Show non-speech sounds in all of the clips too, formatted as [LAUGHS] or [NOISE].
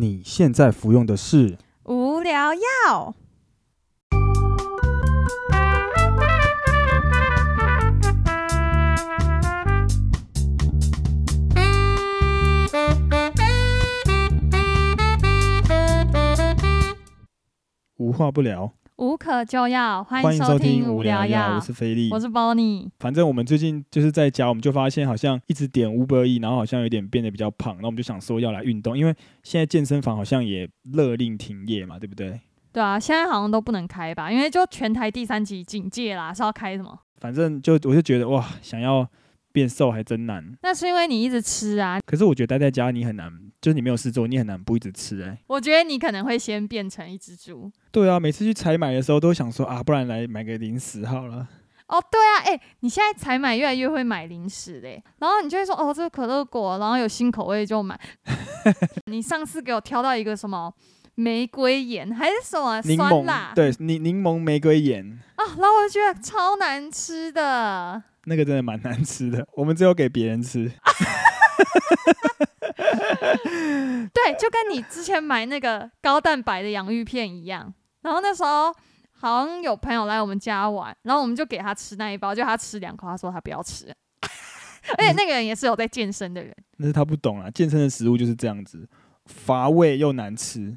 你现在服用的是无聊药。无话不聊，无可救药，欢欢迎收听听无无聊药。我是菲力我。是 Bonnie。反正我们最近就是在家，我们就发现好像一直点 Uber E，然后好像有点变得比较胖，那我们就想说要来运动，因为现在健身房好像也勒令停业嘛，对不对？对啊，现在好像都不能开吧？因为就全台第三级警戒啦，是要开什么？反正就我就觉得哇，想要变瘦还真难。那是因为你一直吃啊。可是我觉得待在家你很难，就是你没有事做，你很难不一直吃哎、我觉得你可能会先变成一只猪。对啊，每次去采买的时候都想说啊，不然来买个零食好了。哦，对啊，哎、你现在采买越来越会买零食嘞，然后你就会说，哦，这个可乐果，然后有新口味就买。[LAUGHS] 你上次给我挑到一个什么玫瑰盐还是什么酸辣，对，柠柠檬玫瑰盐，啊，然后我就觉得超难吃的。那个真的蛮难吃的，我们只有给别人吃。[LAUGHS] 对，就跟你之前买那个高蛋白的洋芋片一样。然后那时候好像有朋友来我们家玩，然后我们就给他吃那一包，就他吃两口，他说他不要吃。[LAUGHS] 而且那个人也是有在健身的人，那是他不懂啊，健身的食物就是这样子，乏味又难吃。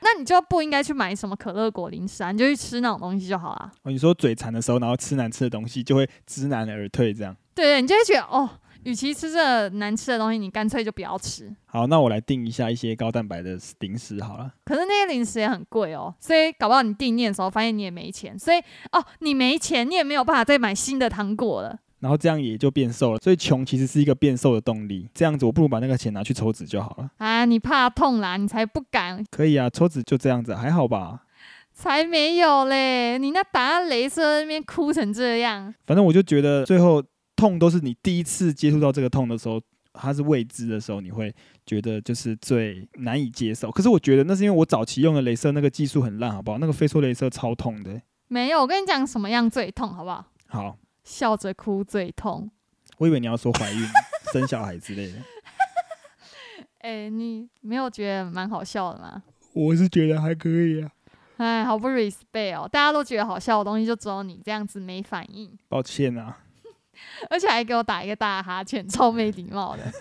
那你就不应该去买什么可乐果零食啊，你就去吃那种东西就好了。哦，你说嘴馋的时候，然后吃难吃的东西，就会知难而退，这样。对对，你就会觉得哦，与其吃这难吃的东西，你干脆就不要吃。好，那我来定一下一些高蛋白的零食好了。可是那些零食也很贵哦，所以搞不好你定念的时候发现你也没钱，所以哦，你没钱，你也没有办法再买新的糖果了。然后这样也就变瘦了，所以穷其实是一个变瘦的动力。这样子，我不如把那个钱拿去抽脂就好了。啊，你怕痛啦，你才不敢，可以啊，抽脂就这样子，还好吧。才没有嘞！你那打镭射那边哭成这样，反正我就觉得最后痛都是你第一次接触到这个痛的时候，它是未知的时候，你会觉得就是最难以接受。可是我觉得那是因为我早期用的镭射那个技术很烂，好不好？那个飞梭镭射超痛的。没有。我跟你讲，什么样最痛，好不好？好，笑着哭最痛。我以为你要说怀孕、[LAUGHS] 生小孩之类的。[LAUGHS] 哎、你没有觉得蛮好笑的吗？我是觉得还可以啊，哎，好不 respect 哦！大家都觉得好笑的东西，就只有你这样子没反应，抱歉啊。[LAUGHS] 而且还给我打一个大哈欠，超没礼貌的。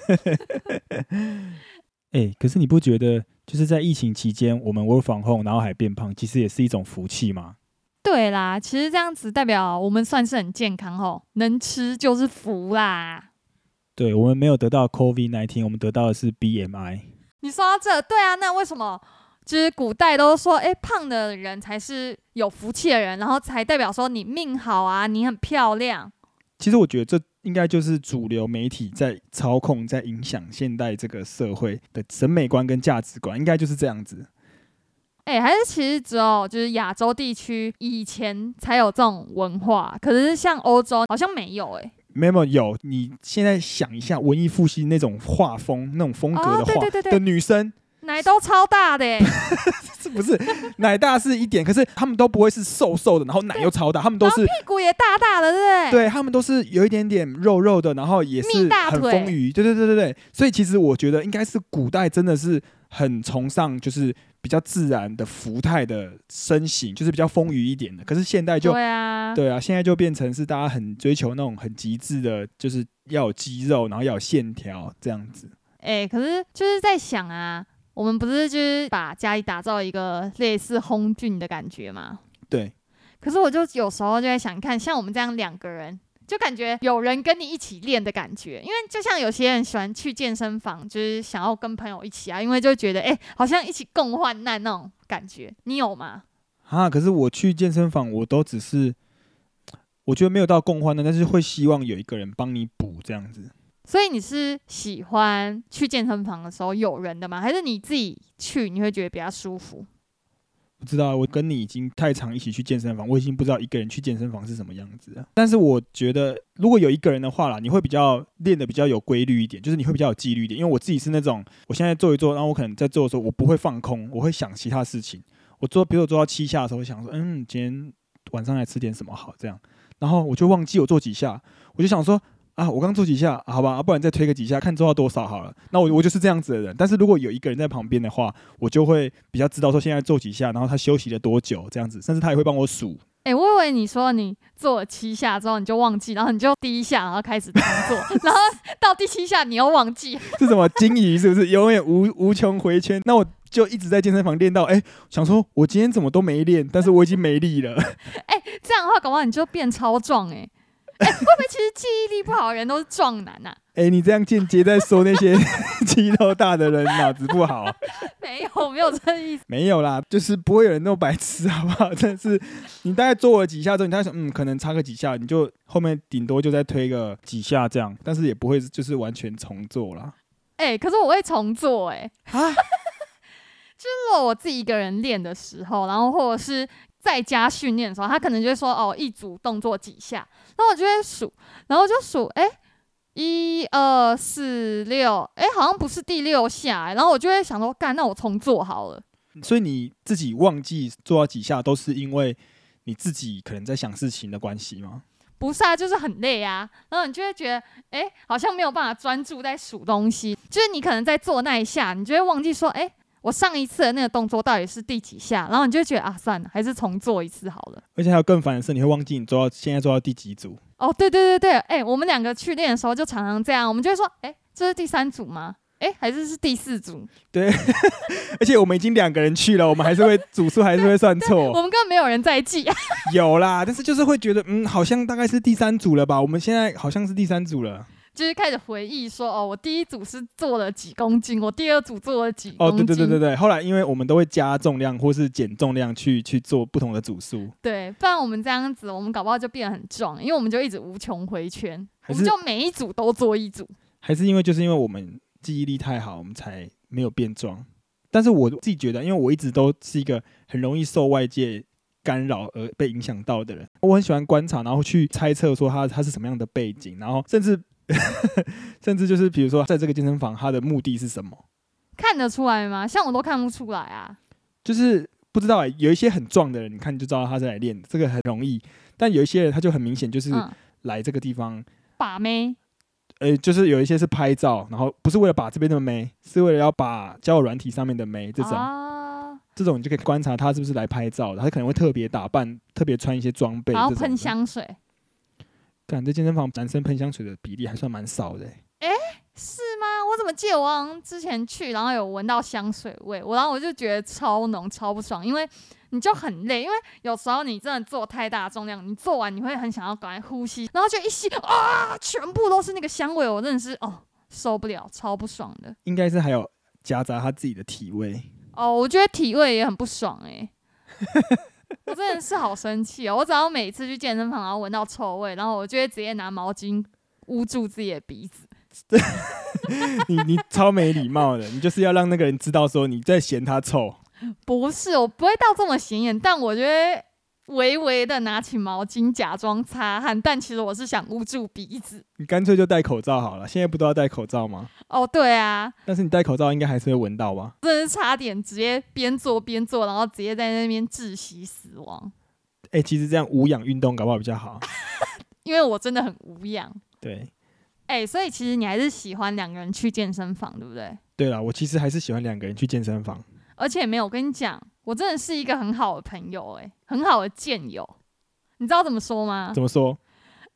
哎、可是你不觉得就是在疫情期间，我们 work from home，然后还变胖，其实也是一种福气吗？对啦，其实这样子代表我们算是很健康吼，能吃就是福啦。对我们没有得到 COVID nineteen，我们得到的是 BMI。你说到这，对啊，那为什么就是古代都说，哎、胖的人才是有福气的人，然后才代表说你命好啊，你很漂亮。其实我觉得这应该就是主流媒体在操控、在影响现代这个社会的审美观跟价值观，应该就是这样子。哎、还是其实只有就是亚洲地区以前才有这种文化，可是像欧洲好像没有哎、没有没有有，你现在想一下文艺复兴那种画风、那种风格哦的画、对对对对的女生，奶都超大的哎、[LAUGHS] 是不是奶大是一点，可是他们都不会是瘦瘦的，然后奶又超大，他们都是屁股也大大的，对不对？对他们都是有一点点肉肉的，然后也是很丰腴，对对对对对。所以其实我觉得应该是古代真的是很崇尚就是比较自然的福态的身形，就是比较丰腴一点的。可是现代就对啊，对啊，现在就变成是大家很追求那种很极致的，就是要有肌肉，然后要有线条这样子。哎、可是就是在想啊，我们不是就是把家里打造一个类似烘俊的感觉吗？对，可是我就有时候就在想，你看像我们这样两个人，就感觉有人跟你一起练的感觉。因为就像有些人喜欢去健身房，就是想要跟朋友一起啊，因为就觉得哎、好像一起共患难那种感觉。你有吗？啊，可是我去健身房，我都只是我觉得没有到共患难，但是会希望有一个人帮你补这样子。所以你是喜欢去健身房的时候有人的吗？还是你自己去你会觉得比较舒服？不知道，我跟你已经太常一起去健身房，我已经不知道一个人去健身房是什么样子了。但是我觉得，如果有一个人的话啦，你会比较练的比较有规律一点，就是你会比较有纪律一点。因为我自己是那种，我现在做一做，然后我可能在做的时候，我不会放空，我会想其他事情。我做，比如我做到七下的时候，我想说，嗯，今天晚上来吃点什么好，这样，然后我就忘记我做几下，我就想说，啊，我刚做几下，啊好吧，啊不然再推个几下，看做到多少好了。那我我就是这样子的人。但是如果有一个人在旁边的话，我就会比较知道说现在做几下，然后他休息了多久这样子，甚至他也会帮我数。哎、我以为你说你做了七下之后你就忘记，然后你就第一下然后开始重做，[LAUGHS] 然后到第七下你又忘记。[LAUGHS] 是什么金鱼是不是永远无无穷回圈？那我就一直在健身房练到，哎、想说我今天怎么都没练，但是我已经没力了。[LAUGHS] 哎、这样的话，搞不好你就变超壮哎、哎、会不会其实记忆力不好的人都是壮男啊？哎、你这样间接在说那些 [LAUGHS] 肌肉大的人脑子不好。没有，没有这个意思。没有啦，就是不会有人那么白痴，好不好？真的是，你大概做了几下之后，你大概想，嗯，可能差个几下，你就后面顶多就再推个几下这样，但是也不会就是完全重做啦。哎、可是我会重做哎、啊，[LAUGHS] 就是我自己一个人练的时候，然后或者是在家训练的时候，他可能就会说哦，一组动作几下，然后我就会数，然后就数，哎、一二四六，哎，好像不是第六下、欸，然后我就会想说，干，那我重做好了。所以你自己忘记做到几下，都是因为你自己可能在想事情的关系吗？不是啊，就是很累啊，然后你就会觉得，哎、好像没有办法专注在数东西，就是你可能在做那一下，你就会忘记说，哎、我上一次的那个动作到底是第几下，然后你就会觉得啊，算了，还是重做一次好了。而且还有更烦的是，你会忘记你做到现在做到第几组。哦，对对对对，哎、我们两个去练的时候就常常这样，我们就会说，哎、这是第三组吗？哎、还是是第四组？对 [LAUGHS] 而且我们已经两个人去了，我们还是会组数还是会算错我。们根本没有人在记。有啦，但是就是会觉得，嗯，好像大概是第三组了吧？我们现在好像是第三组了。就是开始回忆说，哦，我第一组是做了几公斤，我第二组做了几哦，公斤。对对对对对。后来因为我们都会加重量或是减重量去去做不同的组数，对不然我们这样子，我们搞不好就变得很壮，因为我们就一直无穷回圈，我们就每一组都做一组。还是因为就是因为我们记忆力太好，我们才没有变壮。但是我自己觉得，因为我一直都是一个很容易受外界干扰而被影响到的人，我很喜欢观察，然后去猜测说他他是什么样的背景，然后甚至 [LAUGHS] 甚至就是比如说在这个健身房，他的目的是什么，看得出来吗？像我都看不出来啊。就是不知道、欸、有一些很壮的人，你看就知道他是来练的，这个很容易。但有一些人他就很明显就是嗯，来这个地方，把妹。呃，就是有一些是拍照，然后不是为了把这边的妹，是为了要把交友软体上面的妹这种。啊，这种你就可以观察他是不是来拍照的，他可能会特别打扮，特别穿一些装备，然后喷。香水，感觉健身房男生喷香水的比例还算蛮少的欸、是吗？我怎么记得我好像之前去，然后有闻到香水味，我然后我就觉得超浓、超不爽，因为你就很累，因为有时候你真的做太大重量，你做完你会很想要赶快呼吸，然后就一吸啊，全部都是那个香味，我真的是哦受不了，超不爽的。应该是还有夹杂他自己的体味。哦，我觉得体味也很不爽哎、[LAUGHS] [LAUGHS] 我真的是好生气哦！我只要每次去健身房，然后闻到臭味，然后我就会直接拿毛巾捂住自己的鼻子。[LAUGHS] 你你超没礼貌的，你就是要让那个人知道说你在嫌他臭。不是，我不会到这么显眼，但我觉得微微的拿起毛巾假装擦汗，但其实我是想捂住鼻子。你干脆就戴口罩好了，现在不都要戴口罩吗？哦，对啊，但是你戴口罩应该还是会闻到吧？真是差点直接边做边做，然后直接在那边窒息死亡，哎、其实这样无氧运动搞不好比较好。[LAUGHS] 因为我真的很无氧。对哎、所以其实你还是喜欢两个人去健身房，对不对？对了，我其实还是喜欢两个人去健身房。而且没有，我跟你讲，我真的是一个很好的朋友、哎，很好的建友。你知道怎么说吗？怎么说？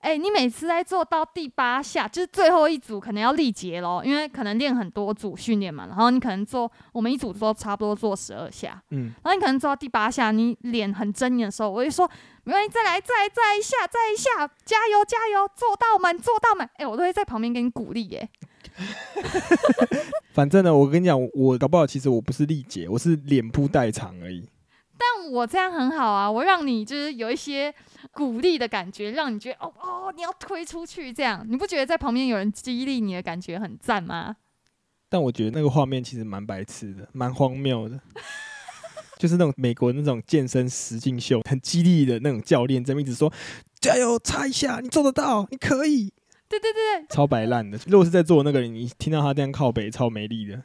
哎、你每次在做到第八下，就是最后一组，可能要力竭咯，因为可能练很多组训练嘛，然后你可能做，我们一组都差不多做十二下，嗯，然后你可能做到第八下，你脸很狰狞的时候，我就说没关系，再来，再来，再来一下，再一下，加油，加油，做到满，做到满。哎、我都会在旁边给你鼓励耶。[LAUGHS] 反正呢，我跟你讲，我搞不好其实我不是力竭，我是脸部代偿而已。但我这样很好啊，我让你就是有一些鼓励的感觉，让你觉得哦哦，你要推出去，这样你不觉得在旁边有人激励你的感觉很赞吗？但我觉得那个画面其实蛮白痴的，蛮荒谬的。[LAUGHS] 就是那种美国那种健身实境秀，很激励的那种教练，在一直说加油，擦一下，你做得到，你可以，对对对对，超白烂的。如果是在做那个人，你听到他这样靠北，超没力的。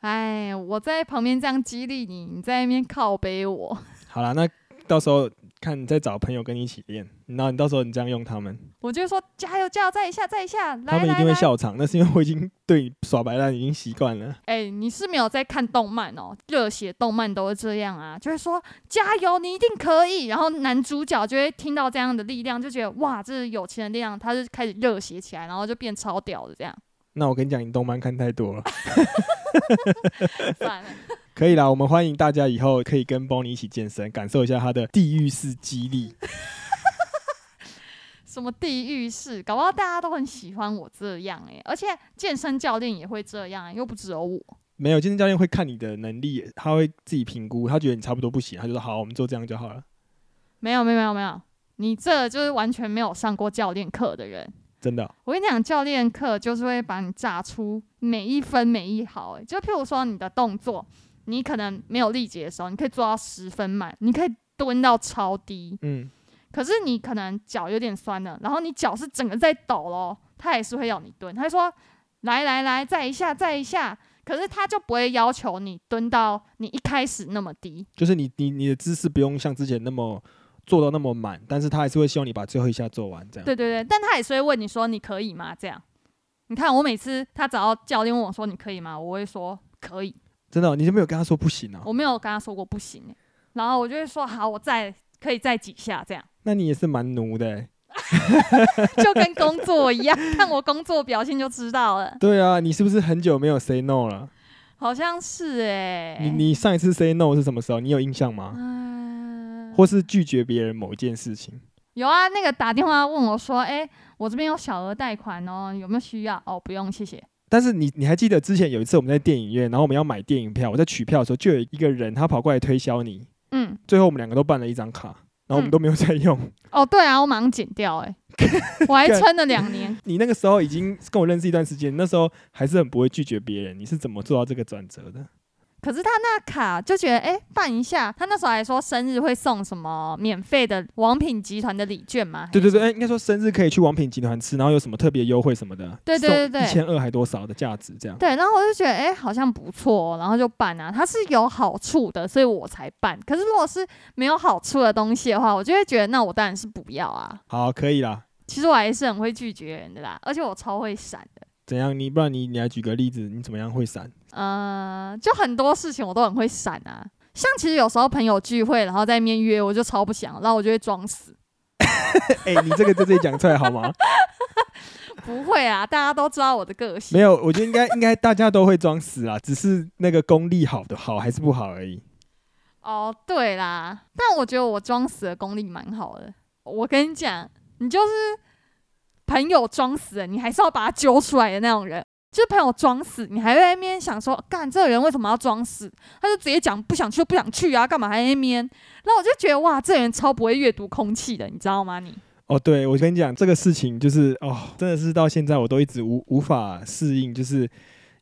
哎，我在旁边这样激励你，你在那边靠背我。[LAUGHS] 好啦，那到时候看你再找朋友跟你一起练，然后你到时候你这样用他们，我就说加油加油，再一下再一下，来他们一定会。笑场。那是因为我已经对你耍白烂已经习惯了。哎、你是没有在看动漫哦，热血动漫都是这样啊，就是说加油，你一定可以。然后男主角就会听到这样的力量，就觉得哇，这是有钱的力量，他就开始热血起来，然后就变超屌的这样。那我跟你讲，你动漫看太多了，算了，[LAUGHS] 可以啦。我们欢迎大家以后可以跟 Bonnie 一起健身，感受一下他的地狱式激励。[LAUGHS] 什么地狱式，搞不好大家都很喜欢我这样哎、而且健身教练也会这样、又不只有我。没有，健身教练会看你的能力，他会自己评估，他觉得你差不多不行，他就说好，我们做这样就好了。没有没有没有没有，你这就是完全没有上过教练课的人。真的哦、我跟你讲，教练课就是会把你炸出每一分每一毫、欸。就譬如说你的动作，你可能没有力竭的时候，你可以做到十分满，你可以蹲到超低。嗯，可是你可能脚有点酸了，然后你脚是整个在抖咯，他也是会要你蹲。他会说来来来，再一下再一下。可是他就不会要求你蹲到你一开始那么低。就是你你你的姿势不用像之前那么做到那么满，但是他还是会希望你把最后一下做完，这样。对对对，但他也是会问你说你可以吗？这样，你看我每次他只要教练问我说你可以吗，我会说可以，真的哦、你就没有跟他说不行啊？我没有跟他说过不行欸、然后我就会说好，我再可以再几下这样，那你也是蛮奴的欸。[LAUGHS] 就跟工作一样，看我工作表现就知道了，对啊，你是不是很久没有 say no 了？好像是哎、你你上一次 say no 是什么时候？你有印象吗？嗯，或是拒绝别人某一件事情？有啊，那个打电话问我说，哎、我这边有小额贷款哦，有没有需要？哦，不用，谢谢。但是你你还记得之前有一次我们在电影院，然后我们要买电影票，我在取票的时候就有一个人他跑过来推销你，嗯，最后我们两个都办了一张卡，然后我们嗯都没有再用。哦，对啊，我马上剪掉、哎，[LAUGHS] 我还撑了两年。你那个时候已经跟我认识一段时间，那时候还是很不会拒绝别人，你是怎么做到这个转折的？可是他那卡就觉得，哎、办一下。他那时候还说生日会送什么免费的王品集团的礼券吗？对对对，哎、应该说生日可以去王品集团吃，然后有什么特别优惠什么的，对对对对一千二还多少的价值这样。对，然后我就觉得，哎、好像不错、然后就办啊。它是有好处的，所以我才办。可是如果是没有好处的东西的话，我就会觉得，那我当然是不要啊。好，可以啦。其实我还是很会拒绝人的啦，而且我超会闪的。怎样？你不然你你来举个例子，你怎么样会闪？呃，就很多事情我都很会闪啊。像其实有时候朋友聚会，然后在那边约，我就超不想，然后我就会装死。[LAUGHS] 哎、你这个在这里讲出来好吗？[LAUGHS] 不会啊，大家都知道我的个性。没有，我觉得应该应该大家都会装死啊，只是那个功力好的好还是不好而已。哦，对啦，但我觉得我装死的功力蛮好的。我跟你讲，你就是朋友装死了，你还是要把他揪出来的那种人。就是朋友装死，你还在那边想说，干这个人为什么要装死？他就直接讲不想去不想去啊，干嘛还那边？然后我就觉得哇，这人超不会阅读空气的，你知道吗？你哦，对，我跟你讲，这个事情就是哦，真的是到现在我都一直无无法适应，就是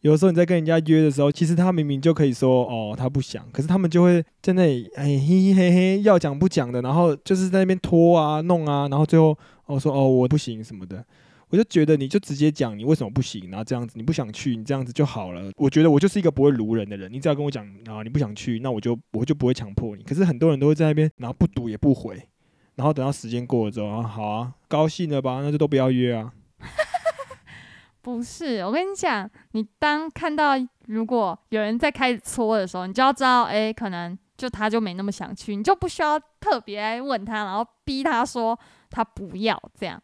有时候你在跟人家约的时候，其实他明明就可以说哦他不想，可是他们就会在那里哎嘿嘿嘿嘿要讲不讲的，然后就是在那边拖啊弄啊，然后最后哦说哦我不行什么的。我就觉得你就直接讲你为什么不行，然后这样子你不想去，你这样子就好了。我觉得我就是一个不会卢人的人，你只要跟我讲啊你不想去，那我就我就不会强迫你。可是很多人都会在那边，然后不读也不回，然后等到时间过了之后啊好啊高兴了吧，那就都不要约啊。[LAUGHS] 不是，我跟你讲，你当看到如果有人在开始搓的时候，你就要知道，哎、可能就他就没那么想去，你就不需要特别问他，然后逼他说他不要这样，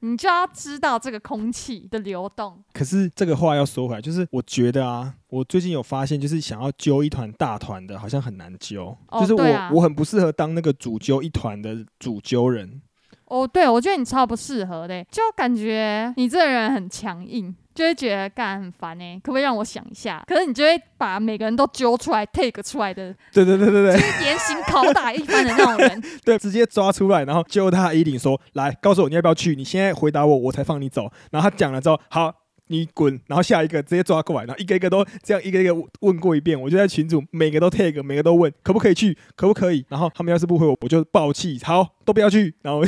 你就要知道这个空气的流动。可是这个话要说回来，就是我觉得啊，我最近有发现，就是想要揪一团大团的，好像很难揪。哦就是我、啊我很不适合当那个主揪一团的主揪人。哦，对，我觉得你超不适合的，就感觉你这个人很强硬，就会觉得干很烦呢，可不可以让我想一下？可是你就会把每个人都揪出来，take 出来的，对对对对对就是严刑拷打一番的那种人。[LAUGHS] 对，直接抓出来，然后揪他衣领说：“来，告诉我你要不要去？你现在回答我，我才放你走。”然后他讲了之后，好。你滚，然后下一个直接抓过来，然后一个一个都这样一个一个问过一遍。我就在群组每个都 tag，每个都问可不可以去，可不可以。然后他们要是不回我，我就爆气，好，都不要去，然后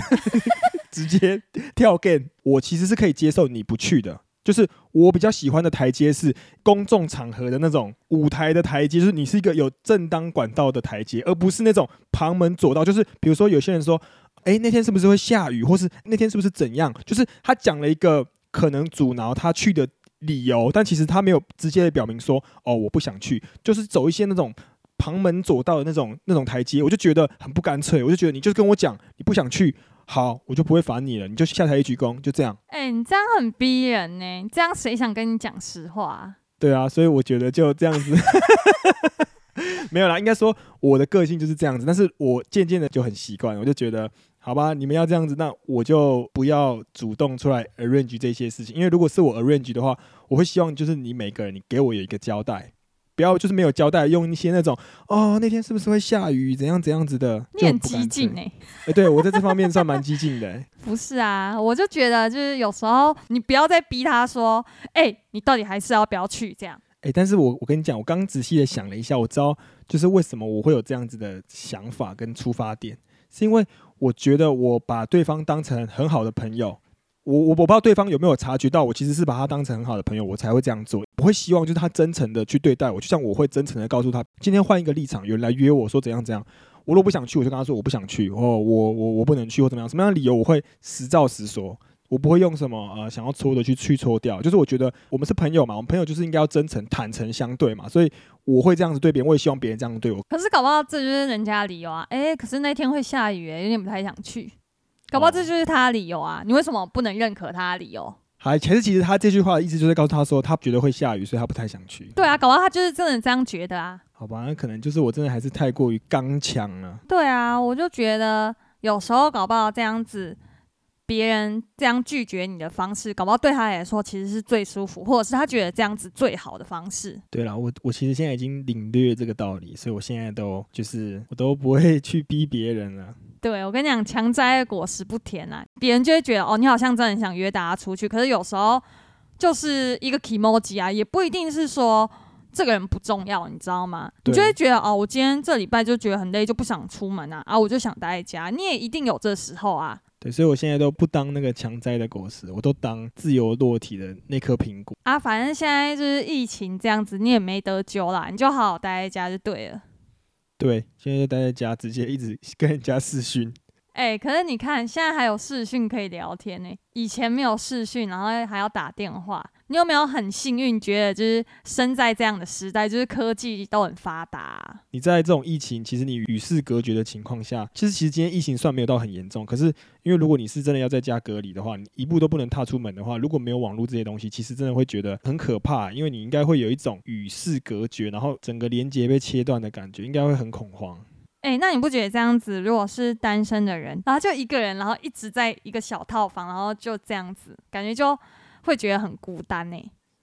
[LAUGHS] 直接跳 game。我其实是可以接受你不去的，就是我比较喜欢的台阶是公众场合的那种舞台的台阶，就是你是一个有正当管道的台阶，而不是那种旁门左道。就是比如说有些人说，哎，那天是不是会下雨，[LAUGHS] 或是那天是不是怎样？就是他讲了一个可能阻挠他去的理由，但其实他没有直接的表明说，哦，我不想去，就是走一些那种。旁门左道的那种那种台阶，我就觉得很不干脆。我就觉得你就是跟我讲你不想去，好，我就不会烦你了，你就下台一鞠躬，就这样。哎，你这样很逼人呢，这样谁想跟你讲实话？对啊，所以我觉得就这样子，[LAUGHS] 没有啦。应该说我的个性就是这样子，但是我渐渐的就很习惯，我就觉得好吧，你们要这样子，那我就不要主动出来 arrange 这些事情，因为如果是我 arrange 的话，我会希望就是你每个人你给我有一个交代。不要就是没有交代，用一些那种哦，那天是不是会下雨，怎样怎样子的，你很激进哎，哎，对我在这方面算蛮激进的。[LAUGHS] 不是啊，我就觉得就是有时候你不要再逼他说，哎，你到底还是要不要去这样？哎，但是我我跟你讲，我刚仔细的想了一下，我知道就是为什么我会有这样子的想法跟出发点，是因为我觉得我把对方当成很好的朋友。我我我不知道对方有没有察觉到，我其实是把他当成很好的朋友，我才会这样做。我会希望就是他真诚的去对待我，就像我会真诚的告诉他，今天换一个立场，有人来约我说怎样怎样，我如果不想去，我就跟他说我不想去，哦，我我我不能去或怎么样，什么样的理由我会实照实说，我不会用什么呃想要搓的去去搓掉。就是我觉得我们是朋友嘛，我们朋友就是应该要真诚坦诚相对嘛，所以我会这样子对别人，我也希望别人这样对我。可是搞不好这就是人家理由啊，哎，可是那天会下雨，有点不太想去。搞不好这就是他的理由啊！你为什么不能认可他的理由？还其实其实他这句话的意思就是告诉他说，他觉得会下雨，所以他不太想去。对啊，搞不好他就是真的这样觉得啊。好吧，那可能就是我真的还是太过于刚强了。对啊，我就觉得有时候搞不好这样子，别人这样拒绝你的方式，搞不好对他来说其实是最舒服，或者是他觉得这样子最好的方式。对了，我我其实现在已经领略这个道理，所以我现在都就是我都不会去逼别人了。对，我跟你讲，强摘的果实不甜啊！别人就会觉得哦，你好像真的很想约大家出去，可是有时候就是一个 emoji 啊，也不一定是说这个人不重要，你知道吗？你就会觉得哦，我今天这礼拜就觉得很累，就不想出门啊，啊，我就想待在家。你也一定有这时候啊。对，所以我现在都不当那个强摘的果实，我都当自由落体的那颗苹果啊。反正现在就是疫情这样子，你也没得救啦，你就好好待在家就对了。对，现在就待在家，直接一直跟人家视讯。哎，可是你看，现在还有视讯可以聊天呢，以前没有视讯，然后还要打电话。你有没有很幸运，觉得就是生在这样的时代，就是科技都很发达？你在这种疫情，其实你与世隔绝的情况下，其实其实今天疫情算没有到很严重。可是因为如果你是真的要在家隔离的话，你一步都不能踏出门的话，如果没有网络这些东西，其实真的会觉得很可怕。因为你应该会有一种与世隔绝，然后整个连接被切断的感觉，应该会很恐慌。哎，那你不觉得这样子，如果是单身的人，然后就一个人，然后一直在一个小套房，然后就这样子，感觉就会觉得很孤单呢？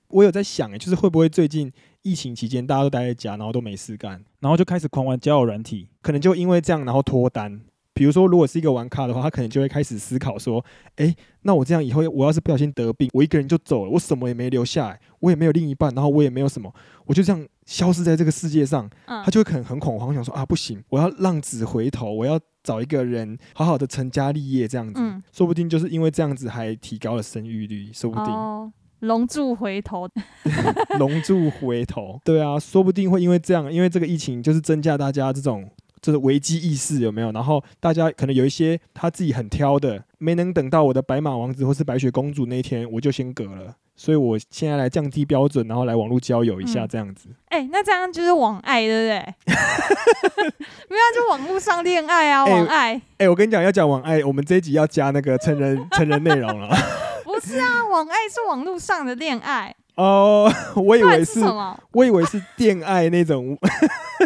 我有在想，哎，就是会不会最近疫情期间大家都待在家，然后都没事干，然后就开始狂玩交友软体，可能就因为这样，然后脱单。比如说，如果是一个玩咖的话，他可能就会开始思考说，哎，那我这样以后，我要是不小心得病，我一个人就走了，我什么也没留下来，我也没有另一半，然后我也没有什么，我就这样消失在这个世界上。他就会可能很恐慌，想说啊，不行，我要浪子回头，我要找一个人好好的成家立业，这样子，说不定就是因为这样子还提高了生育率，说不定。哦龙柱回头，[LAUGHS] 龙柱回头，对啊，说不定会因为这样，因为这个疫情就是增加大家这种这个危机意识，有没有？然后大家可能有一些他自己很挑的，没能等到我的白马王子或是白雪公主那一天，我就先隔了。所以我现在来降低标准，然后来网络交友一下，这样子。哎，那这样就是网爱，[LAUGHS] 对不对？没有，就网络上恋爱啊，网爱。[LAUGHS] 哎，我跟你讲，要讲网爱，我们这一集要加那个成人成人内容了。[LAUGHS] 不是啊，网爱是网络上的恋爱哦，我以为是？我以为是恋爱那种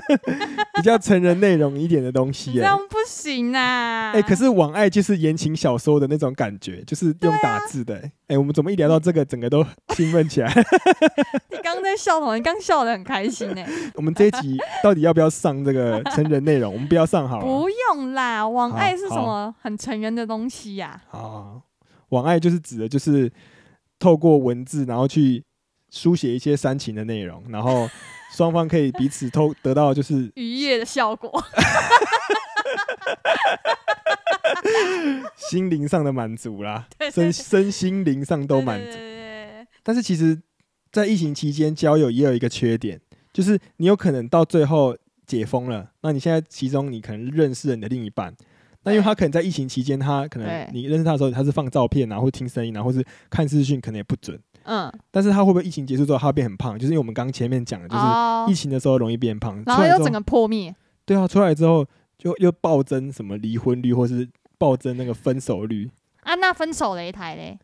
[LAUGHS] 比较成人内容一点的东西。这样不行啊！哎，可是网爱就是言情小说的那种感觉，就是用打字的。哎，我们怎么一聊到这个，整个都兴奋起来？[LAUGHS] 你刚在笑什么？你刚笑的很开心哎。[LAUGHS] 我们这一集到底要不要上这个成人内容？我们不要上好了。不用啦，网爱是什么很成人的东西呀？啊。网爱就是指的，就是透过文字，然后去书写一些煽情的内容，然后双方可以彼此偷得到就是 [LAUGHS] 愉悦的效果，[LAUGHS] 心灵上的满足啦，身身心灵上都满足。但是其实，在疫情期间交友也有一个缺点，就是你有可能到最后解封了，那你现在其中你可能认识了你的另一半，那因为他可能在疫情期间，他可能你认识他的时候，他是放照片啊，或听声音啊，或是看视讯，可能也不准。嗯，但是他会不会疫情结束之后他会变很胖？就是因为我们刚刚前面讲的，就是哦疫，情的时候容易变胖，然后又整个破灭。对啊，出来之后就又暴增什么离婚率，或是暴增那个分手率。啊，那分手擂台嘞？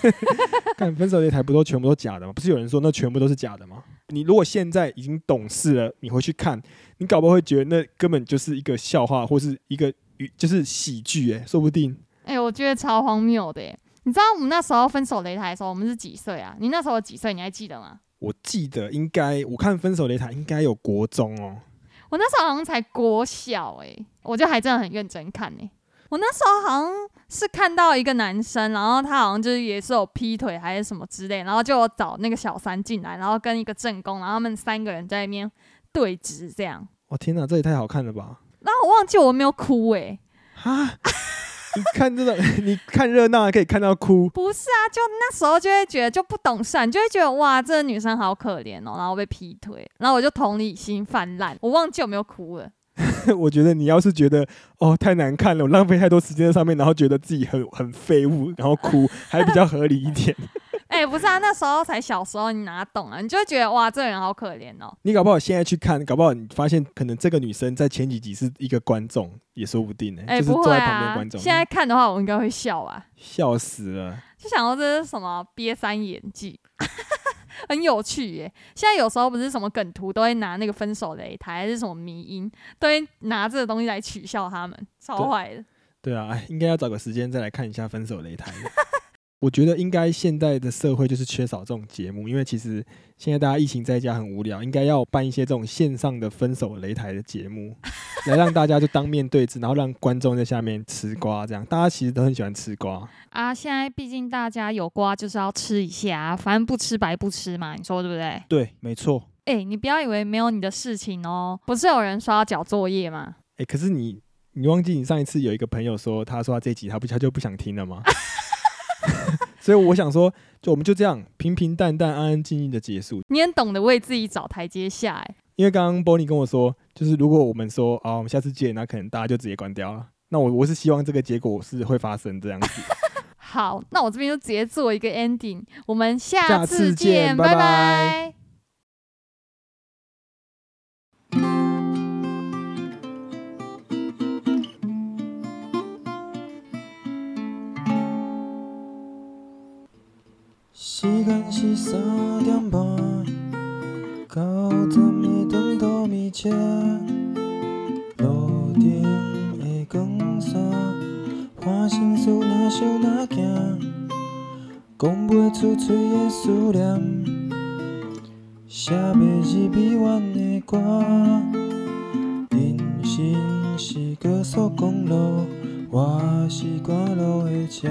[LAUGHS] 看分手擂台不都全部都假的吗？不是有人说那全部都是假的吗？你如果现在已经懂事了，你回去看，你搞不好会觉得那根本就是一个笑话，或是一个语就是喜剧，哎，说不定。哎、我觉得超荒谬的耶！你知道我们那时候分手擂台的时候，我们是几岁啊？你那时候几岁？你还记得吗？我记得应该，我看分手擂台应该有国中哦。我那时候好像才国小哎、我就还真的很认真看哎、我那时候好像是看到一个男生，然后他好像就是也是有劈腿还是什么之类，然后就有找那个小三进来，然后跟一个正宫，然后他们三个人在那边对峙这样。哇，天哪，这也太好看了吧！然后我忘记我没有哭哎、哈，你看这种，[LAUGHS] 你看热闹还可以看到哭，不是啊，就那时候就会觉得就不懂事啊，你就会觉得哇，这个女生好可怜哦，然后被劈腿，然后我就同理心泛滥，我忘记有没有哭了。[LAUGHS] 我觉得你要是觉得哦太难看了，我浪费太多时间在上面，然后觉得自己很很废物，然后哭，还比较合理一点。哎、不是啊，那时候才小时候，你哪懂啊？你就会觉得哇，这个人好可怜哦。你搞不好现在去看，搞不好你发现可能这个女生在前几集是一个观众，也说不定呢、哎、就是坐不会啊在旁边观，众，现在看的话，我应该会笑啊，笑死了。就想到这是什么瘪三演技，[LAUGHS] 很有趣耶。现在有时候不是什么梗图都会拿那个分手擂台，还是什么迷音，都会拿这个东西来取笑他们，超坏的。对啊，哎，应该要找个时间再来看一下《分手擂台》。[LAUGHS] 我觉得应该现在的社会就是缺少这种节目，因为其实现在大家疫情在家很无聊，应该要办一些这种线上的分手擂台的节目，来让大家就当面对质，然后让观众在下面吃瓜，这样大家其实都很喜欢吃瓜。啊，现在毕竟大家有瓜就是要吃一下啊，反正不吃白不吃嘛，你说对不对？对，没错。哎、你不要以为没有你的事情哦，不是有人说要交作业吗？哎、可是你你忘记你上一次有一个朋友说，他说他这集他不他就不想听了吗？所以我想说，就我们就这样平平淡淡、安安静静的结束。你很懂得为自己找台阶下、哎，因为刚刚 Bonnie 跟我说，就是如果我们说啊，我们下次见，那可能大家就直接关掉了。那我我是希望这个结果是会发生这样子。[LAUGHS] 好，那我这边就直接做一个 ending，我们下下次次见见，拜拜拜拜时间是三点半，到站的长途米车，路灯的光线，换心事若想若惊，讲袂出嘴的思念，写袂入美怨的歌，人生是高速公路，我是赶路的车。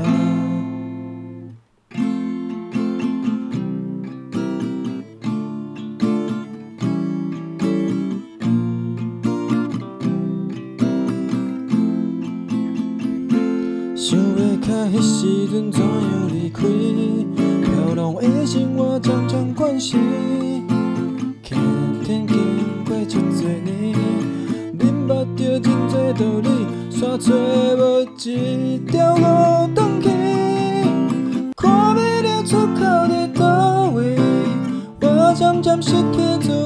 时阵怎样离开？飘浪的生活常常惯习，客天经过真多年，明捌着真多道理，煞找无一条路转去。看不了出口在倒位，我渐渐失去自